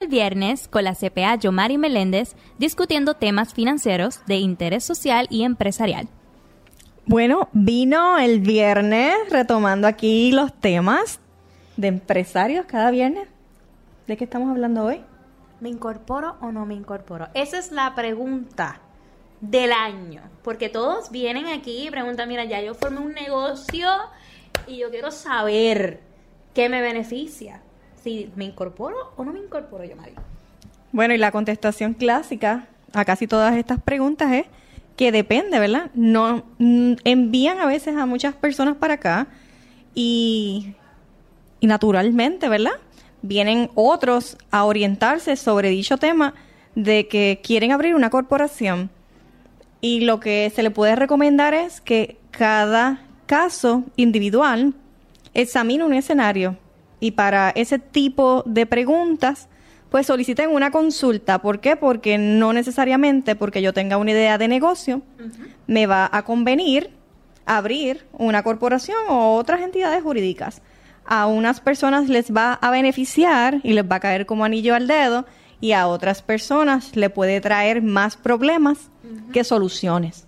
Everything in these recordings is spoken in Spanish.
el viernes con la CPA Yomari Meléndez discutiendo temas financieros de interés social y empresarial. Bueno, vino el viernes retomando aquí los temas de empresarios cada viernes. ¿De qué estamos hablando hoy? ¿Me incorporo o no me incorporo? Esa es la pregunta del año. Porque todos vienen aquí y preguntan, mira, ya yo formé un negocio y yo quiero saber qué me beneficia si me incorporo o no me incorporo yo, Mari. Bueno, y la contestación clásica a casi todas estas preguntas es que depende, ¿verdad? No mm, envían a veces a muchas personas para acá y, y naturalmente, ¿verdad? Vienen otros a orientarse sobre dicho tema de que quieren abrir una corporación y lo que se le puede recomendar es que cada caso individual examine un escenario y para ese tipo de preguntas, pues soliciten una consulta. ¿Por qué? Porque no necesariamente porque yo tenga una idea de negocio, me va a convenir abrir una corporación o otras entidades jurídicas. A unas personas les va a beneficiar y les va a caer como anillo al dedo y a otras personas le puede traer más problemas que soluciones.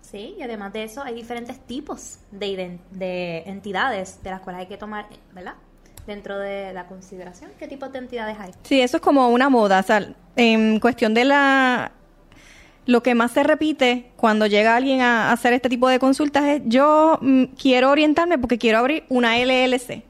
Sí, y además de eso hay diferentes tipos de, de entidades de las cuales hay que tomar, ¿verdad? Dentro de la consideración? ¿Qué tipo de entidades hay? Sí, eso es como una moda. O sea, en cuestión de la... Lo que más se repite cuando llega alguien a hacer este tipo de consultas es yo mm, quiero orientarme porque quiero abrir una LLC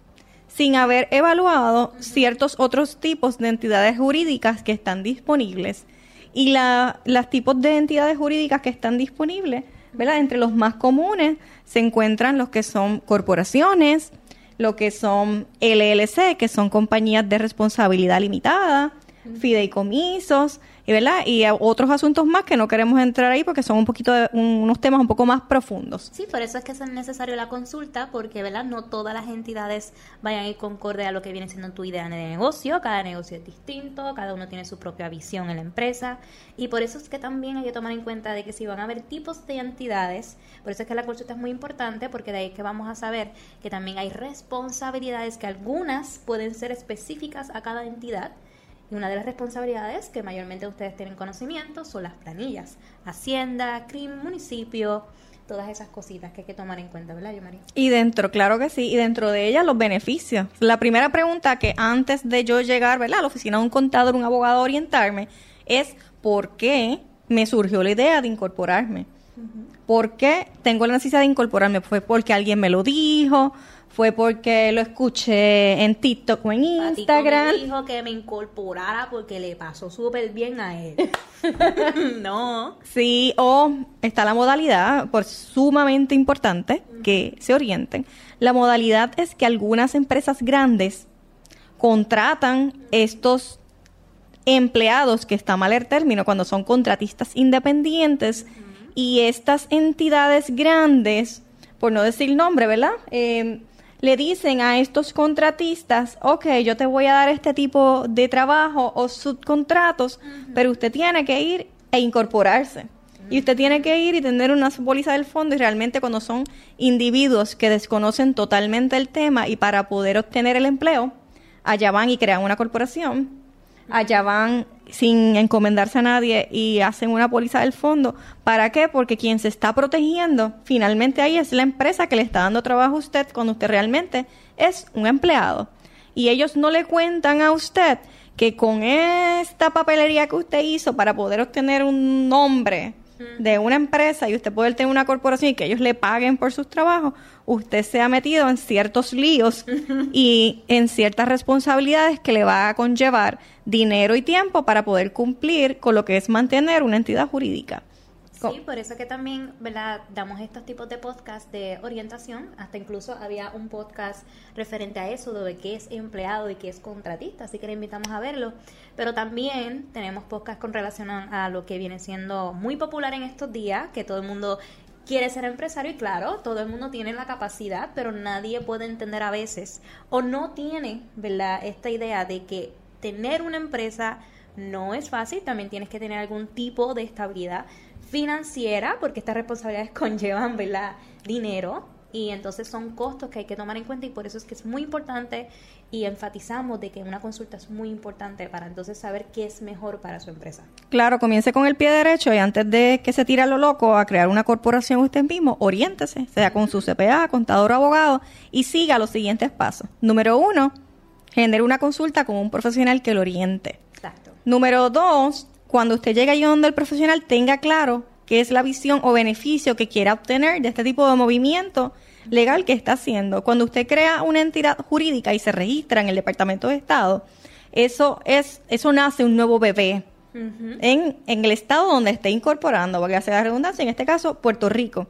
sin haber evaluado ciertos otros tipos de entidades jurídicas que están disponibles. Y la, las tipos de entidades jurídicas que están disponibles, ¿verdad? Entre los más comunes se encuentran los que son corporaciones, lo que son LLC, que son compañías de responsabilidad limitada, fideicomisos, y verdad y otros asuntos más que no queremos entrar ahí porque son un poquito unos temas un poco más profundos. Sí por eso es que es necesario la consulta porque verdad no todas las entidades vayan a ir concorde a lo que viene siendo tu idea de negocio. Cada negocio es distinto cada uno tiene su propia visión en la empresa. Y por eso es que también hay que tomar en cuenta de que si van a haber tipos de entidades por eso es que la consulta es muy importante porque de ahí que vamos a saber que también hay responsabilidades que algunas pueden ser específicas a cada entidad una de las responsabilidades que mayormente ustedes tienen conocimiento son las planillas. Hacienda, CRIM, municipio, todas esas cositas que hay que tomar en cuenta, ¿verdad, yo, María? Y dentro, claro que sí, y dentro de ellas los beneficios. La primera pregunta que antes de yo llegar, ¿verdad?, a la oficina de un contador, un abogado, orientarme, es ¿por qué me surgió la idea de incorporarme? ¿Por qué tengo la necesidad de incorporarme? ¿Fue porque alguien me lo dijo? Fue porque lo escuché en TikTok o en Instagram. Me dijo que me incorporara porque le pasó súper bien a él. no. Sí, o está la modalidad, por sumamente importante que se orienten. La modalidad es que algunas empresas grandes contratan estos empleados, que está mal el término, cuando son contratistas independientes, y estas entidades grandes, por no decir nombre, ¿verdad? Eh, le dicen a estos contratistas, ok, yo te voy a dar este tipo de trabajo o subcontratos, pero usted tiene que ir e incorporarse. Y usted tiene que ir y tener una póliza del fondo y realmente cuando son individuos que desconocen totalmente el tema y para poder obtener el empleo, allá van y crean una corporación, allá van sin encomendarse a nadie y hacen una póliza del fondo. ¿Para qué? Porque quien se está protegiendo finalmente ahí es la empresa que le está dando trabajo a usted cuando usted realmente es un empleado. Y ellos no le cuentan a usted que con esta papelería que usted hizo para poder obtener un nombre de una empresa y usted poder tener una corporación y que ellos le paguen por sus trabajos, usted se ha metido en ciertos líos y en ciertas responsabilidades que le va a conllevar dinero y tiempo para poder cumplir con lo que es mantener una entidad jurídica. Sí, por eso que también, ¿verdad? Damos estos tipos de podcast de orientación. Hasta incluso había un podcast referente a eso, de qué es empleado y qué es contratista, así que le invitamos a verlo. Pero también tenemos podcast con relación a, lo que viene siendo muy popular en estos días, que todo el mundo quiere ser empresario y claro, todo el mundo tiene la capacidad, pero nadie puede entender a veces o no tiene, ¿verdad? Esta idea de que tener una empresa no es fácil, también tienes que tener algún tipo de estabilidad financiera, porque estas responsabilidades conllevan. Dinero. Y entonces son costos que hay que tomar en cuenta y por eso es que es muy importante y enfatizamos de que una consulta es muy importante para entonces saber qué es mejor para su empresa. Claro, comience con el pie derecho y antes de que se tire a lo loco a crear una corporación usted mismo, oriéntese, sea con su CPA, contador o abogado y siga los siguientes pasos. Número uno, genere una consulta con un profesional que lo oriente. Número dos, cuando usted llegue allí donde el profesional tenga claro qué es la visión o beneficio que quiera obtener de este tipo de movimiento legal que está haciendo. Cuando usted crea una entidad jurídica y se registra en el Departamento de Estado, eso es eso nace un nuevo bebé en, en el estado donde esté incorporando, porque hace la redundancia, en este caso Puerto Rico.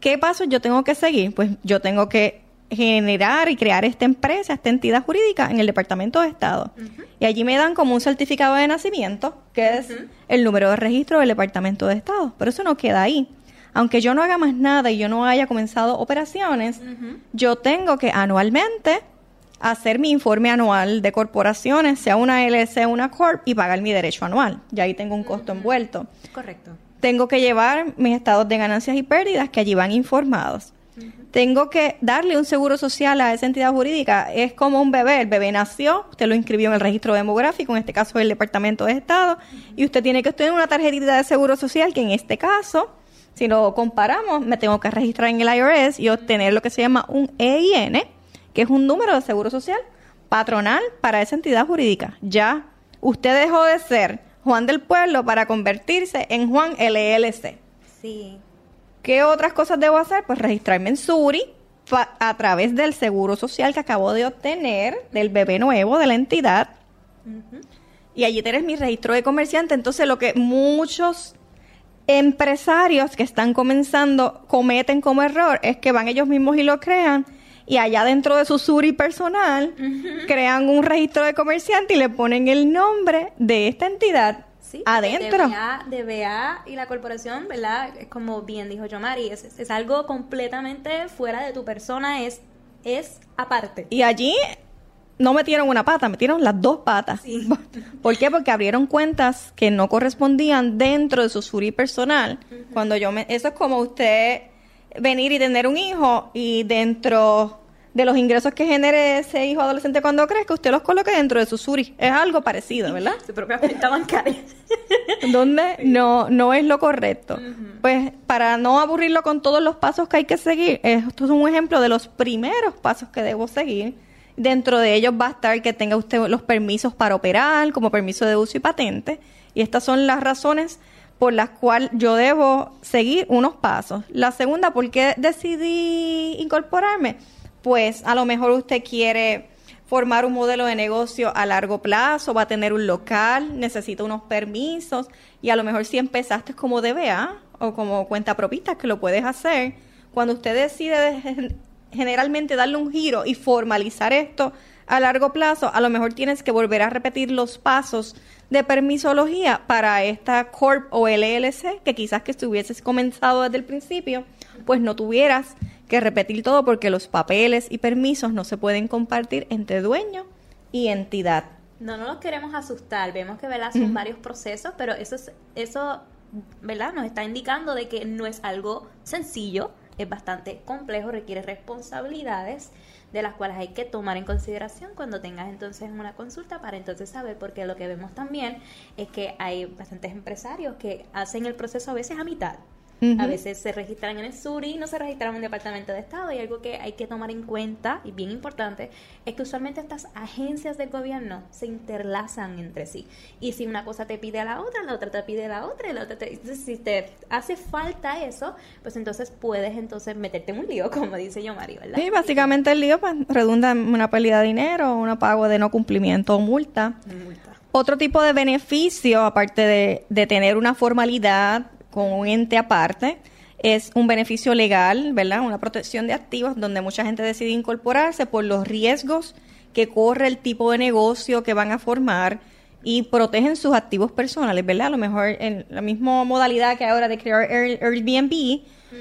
¿Qué pasos yo tengo que seguir? Pues yo tengo que generar y crear esta empresa, esta entidad jurídica en el Departamento de Estado. Y allí me dan como un certificado de nacimiento, que es el número de registro del Departamento de Estado. Pero eso no queda ahí. Aunque yo no haga más nada y yo no haya comenzado operaciones, yo tengo que anualmente hacer mi informe anual de corporaciones, sea una LLC o una Corp, y pagar mi derecho anual. Ya ahí tengo un costo envuelto. Correcto. Tengo que llevar mis estados de ganancias y pérdidas que allí van informados tengo que darle un seguro social a esa entidad jurídica. Es como un bebé. El bebé nació, usted lo inscribió en el registro demográfico, en este caso el Departamento de Estado, y usted tiene que tener una tarjetita de seguro social que en este caso, si lo comparamos, me tengo que registrar en el IRS y obtener lo que se llama un EIN, que es un número de seguro social patronal para esa entidad jurídica. Ya usted dejó de ser Juan del Pueblo para convertirse en Juan LLC. Sí. ¿Qué otras cosas debo hacer? Pues registrarme en Suri a través del seguro social que acabo de obtener del bebé nuevo de la entidad. Y allí tienes mi registro de comerciante. Entonces, lo que muchos empresarios que están comenzando cometen como error es que van ellos mismos y lo crean y allá dentro de su Suri personal crean un registro de comerciante y le ponen el nombre de esta entidad adentro. De BA, y la corporación, ¿verdad? Es como bien dijo Yomari, es, es algo completamente fuera de tu persona, es, es aparte. Y allí no metieron una pata, metieron las dos patas. ¿Por qué? Porque abrieron cuentas que no correspondían dentro de su suri personal. Cuando yo me, eso es como usted venir y tener un hijo y dentro de los ingresos que genere ese hijo adolescente cuando crezca, usted los coloque dentro de su SURI. Es algo parecido, ¿verdad? Su propia cuenta bancaria. Donde no, no es lo correcto. Pues para no aburrirlo con todos los pasos que hay que seguir, esto es un ejemplo de los primeros pasos que debo seguir. Dentro de ellos va a estar que tenga usted los permisos para operar, como permiso de uso y patente. Y estas son las razones por las cuales yo debo seguir unos pasos. La segunda, ¿por qué decidí incorporarme? Pues a lo mejor usted quiere formar un modelo de negocio a largo plazo, va a tener un local, necesita unos permisos y a lo mejor si empezaste como DBA o como cuenta propista que lo puedes hacer, cuando usted decide generalmente darle un giro y formalizar esto a largo plazo, a lo mejor tienes que volver a repetir los pasos de permisología para esta Corp o LLC que quizás que estuvieses comenzado desde el principio, pues no tuvieras que repetir todo porque los papeles y permisos no se pueden compartir entre dueño y entidad. No, no nos queremos asustar, vemos que ¿verdad? son varios procesos, pero eso, es, eso ¿verdad? nos está indicando de que no es algo sencillo, es bastante complejo, requiere responsabilidades de las cuales hay que tomar en consideración cuando tengas entonces una consulta para entonces saber, porque lo que vemos también es que hay bastantes empresarios que hacen el proceso a veces a mitad. A veces se registran en el SURI y no se registran en un departamento de Estado. Y algo que hay que tomar en cuenta, y bien importante, es que usualmente estas agencias del gobierno se interlazan entre sí. Y si una cosa te pide a la otra, la otra te pide a la otra, y la otra te... Entonces, si te hace falta eso, pues entonces puedes entonces meterte en un lío, como dice yo, Mario, ¿verdad? Sí, básicamente el lío pues, redunda en una pérdida de dinero, un pago de no cumplimiento o multa. multa. Otro tipo de beneficio, aparte de, de tener una formalidad con un ente aparte. Es un beneficio legal, ¿verdad? Una protección de activos donde mucha gente decide incorporarse por los riesgos que corre el tipo de negocio que van a formar y protegen sus activos personales, ¿verdad? A lo mejor en la misma modalidad que ahora de crear Airbnb,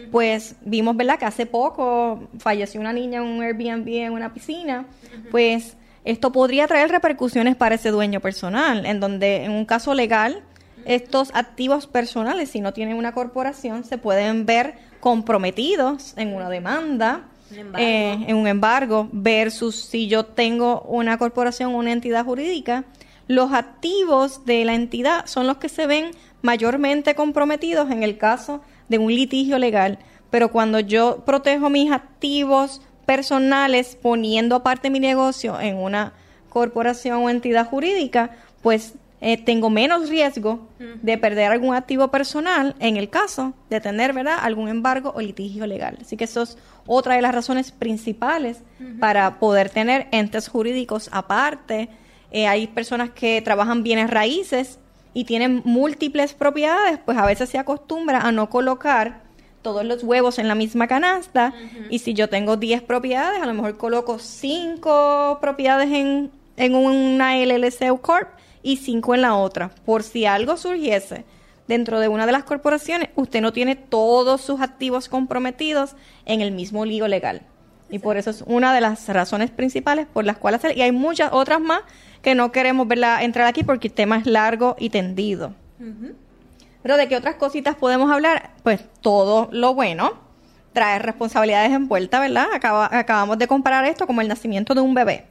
pues vimos, ¿verdad? Que hace poco falleció una niña en un Airbnb en una piscina, pues esto podría traer repercusiones para ese dueño personal, en donde en un caso legal estos activos personales, si no tienen una corporación, se pueden ver comprometidos en una demanda eh, en un embargo versus si yo tengo una corporación o una entidad jurídica, los activos de la entidad son los que se ven mayormente comprometidos en el caso de un litigio legal. Pero cuando yo protejo mis activos personales poniendo aparte mi negocio en una corporación o entidad jurídica, pues eh, tengo menos riesgo de perder algún activo personal en el caso de tener ¿verdad? algún embargo o litigio legal. Así que eso es otra de las razones principales para poder tener entes jurídicos aparte. Eh, hay personas que trabajan bienes raíces y tienen múltiples propiedades, pues a veces se acostumbra a no colocar todos los huevos en la misma canasta y si yo tengo 10 propiedades, a lo mejor coloco 5 propiedades en, en una LLC o Corp y 5 en la otra. Por si algo surgiese dentro de una de las corporaciones, usted no tiene todos sus activos comprometidos en el mismo lío legal. Y por eso es una de las razones principales por las cuales y hay muchas otras más que no queremos verla entrar aquí porque el tema es largo y tendido. Pero de qué otras cositas podemos hablar? Pues todo lo bueno trae responsabilidades envueltas, ¿verdad? acabamos de comparar esto como el nacimiento de un bebé.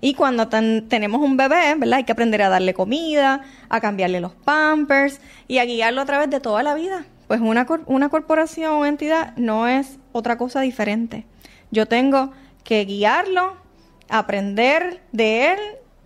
Y cuando tenemos un bebé, ¿verdad? Hay que aprender a darle comida, a cambiarle los pampers y a guiarlo a través de toda la vida. Pues una, una corporación o entidad no es otra cosa diferente. Yo tengo que guiarlo, aprender de él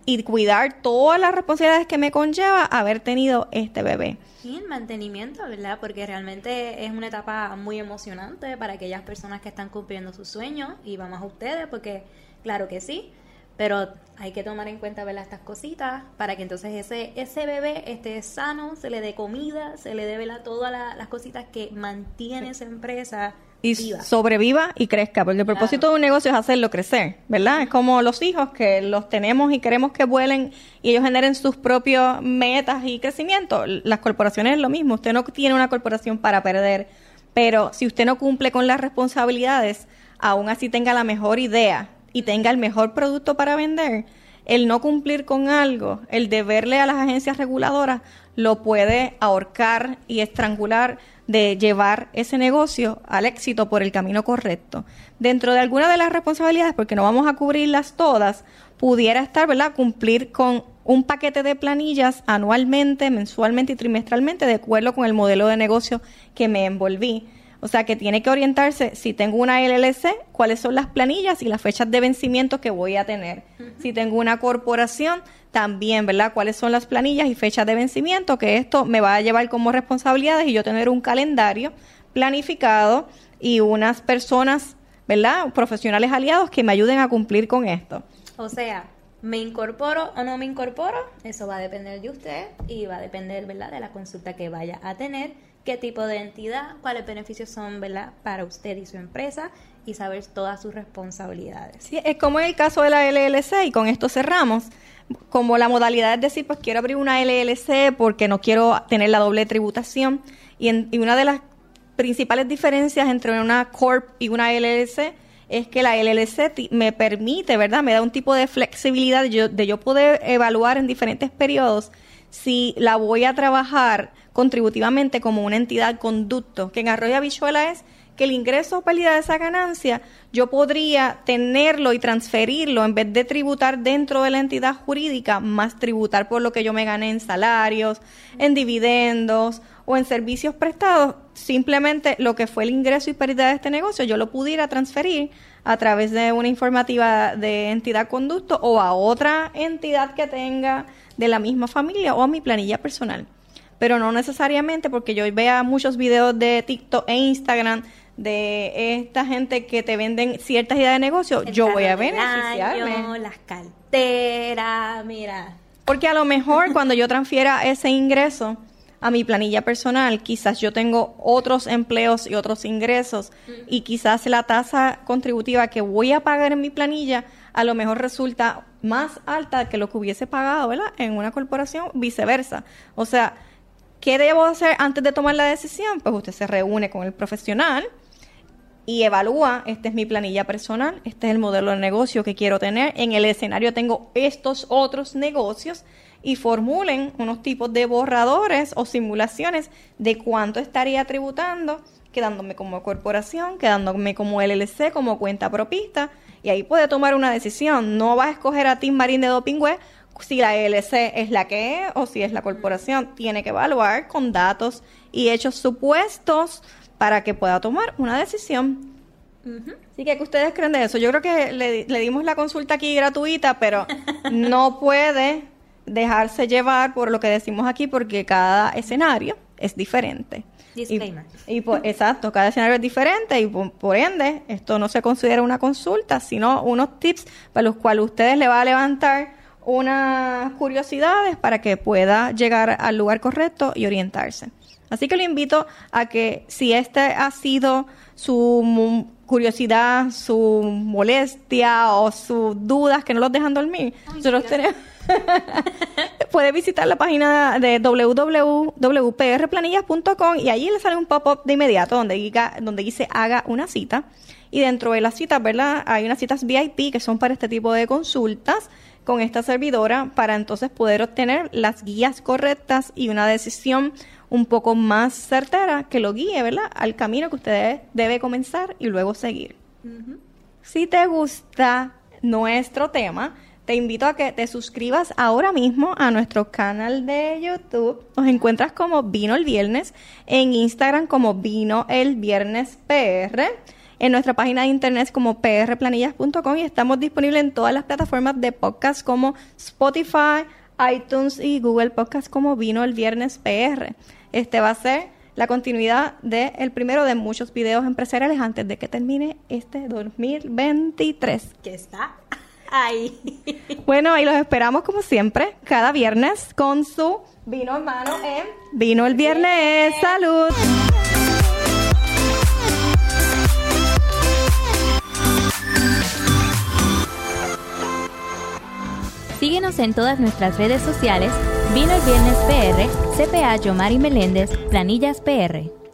y cuidar todas las responsabilidades que me conlleva haber tenido este bebé. Y el mantenimiento, ¿verdad? Porque realmente es una etapa muy emocionante para aquellas personas que están cumpliendo sus sueños y vamos a ustedes porque claro que sí, pero hay que tomar en cuenta ¿verdad? estas cositas para que entonces ese, ese bebé esté sano, se le dé comida, se le dé ¿verdad? todas las cositas que mantiene esa empresa y sobreviva y crezca, porque el propósito de un negocio es hacerlo crecer, ¿verdad? Es como los hijos que los tenemos y queremos que vuelen y ellos generen sus propios metas y crecimiento. Las corporaciones es lo mismo, usted no tiene una corporación para perder, pero si usted no cumple con las responsabilidades, aún así tenga la mejor idea y tenga el mejor producto para vender, el no cumplir con algo, el deberle a las agencias reguladoras, lo puede ahorcar y estrangular de llevar ese negocio al éxito por el camino correcto. Dentro de alguna de las responsabilidades, porque no vamos a cubrirlas todas, pudiera estar, ¿verdad?, cumplir con un paquete de planillas anualmente, mensualmente y trimestralmente de acuerdo con el modelo de negocio que me envolví. O sea que tiene que orientarse, si tengo una LLC, cuáles son las planillas y las fechas de vencimiento que voy a tener. Si tengo una corporación, también, ¿verdad? Cuáles son las planillas y fechas de vencimiento, que esto me va a llevar como responsabilidades y yo tener un calendario planificado y unas personas, ¿verdad? Profesionales aliados que me ayuden a cumplir con esto. O sea, ¿Me incorporo o no me incorporo? Eso va a depender de usted y va a depender, ¿verdad?, de la consulta que vaya a tener qué tipo de entidad, cuáles beneficios son ¿verdad? para usted y su empresa y saber todas sus responsabilidades. Sí, es como en el caso de la LLC y con esto cerramos. Como la modalidad es decir, pues quiero abrir una LLC porque no quiero tener la doble tributación y, y una de las principales diferencias entre una Corp y una LLC es que la LLC me permite, ¿verdad? Me da un tipo de flexibilidad de de yo poder evaluar en diferentes periodos si la voy a trabajar contributivamente como una entidad conducto, que en Arroyo Habichuela es que el ingreso o pérdida de esa ganancia yo podría tenerlo y transferirlo en vez de tributar dentro de la entidad jurídica, más tributar por lo que yo me gané en salarios, en dividendos o en servicios prestados, simplemente lo que fue el ingreso y pérdida de este negocio yo lo pudiera transferir a través de una informativa de entidad conducto o a otra entidad que tenga de la misma familia o a mi planilla personal pero no necesariamente porque yo vea muchos videos de TikTok e Instagram de esta gente que te venden ciertas ideas de negocio, yo voy a beneficiarme. las carteras, mira. Porque a lo mejor cuando yo transfiera ese ingreso a mi planilla personal, quizás yo tengo otros empleos y otros ingresos y quizás la tasa contributiva que voy a pagar en mi planilla a lo mejor resulta más alta que lo que hubiese pagado, ¿verdad? En una corporación, viceversa. O sea, ¿Qué debo hacer antes de tomar la decisión? Pues usted se reúne con el profesional y evalúa, esta es mi planilla personal, este es el modelo de negocio que quiero tener, en el escenario tengo estos otros negocios y formulen unos tipos de borradores o simulaciones de cuánto estaría tributando, quedándome como corporación, quedándome como LLC, como cuenta propista, y ahí puede tomar una decisión. No vas a escoger a Tim Marín de Dopingüe si la LLC es la que es o si es la corporación. Tiene que evaluar con datos y hechos supuestos para que pueda tomar una decisión. Así que, ¿qué ustedes creen de eso? Yo creo que le, dimos la consulta aquí gratuita, pero no puede dejarse llevar por lo que decimos aquí porque cada escenario es diferente. Disclaimer. Y, exacto, cada escenario es diferente y por, ende esto no se considera una consulta, sino unos tips para los cuales ustedes le va a levantar unas curiosidades para que pueda llegar al lugar correcto y orientarse. Así que lo invito a que si este ha sido su curiosidad, su molestia o sus dudas que no los dejan dormir, nosotros tenemos... puede visitar la página de www.prplanillas.com y allí le sale un pop-up de inmediato donde, diga, donde dice haga una cita. Y dentro de las citas, ¿verdad? Hay unas citas VIP que son para este tipo de consultas con esta servidora para entonces poder obtener las guías correctas y una decisión un poco más certera que lo guíe, ¿verdad? Al camino que usted debe comenzar y luego seguir. Si te gusta nuestro tema, te invito a que te suscribas ahora mismo a nuestro canal de YouTube. Nos encuentras como Vino el Viernes, en Instagram como Vino el Viernes PR, en nuestra página de internet como prplanillas.com y estamos disponibles en todas las plataformas de podcast como Spotify, iTunes y Google Podcast como Vino el Viernes PR. Este va a ser la continuidad del primero de muchos videos empresariales antes de que termine este 2023. Que está ahí. Bueno, y los esperamos como siempre, cada viernes con su vino en mano en Vino el Viernes. ¡Salud! Síguenos en todas nuestras redes sociales, Vino el Viernes PR, CPA Yomari Meléndez, Planillas PR.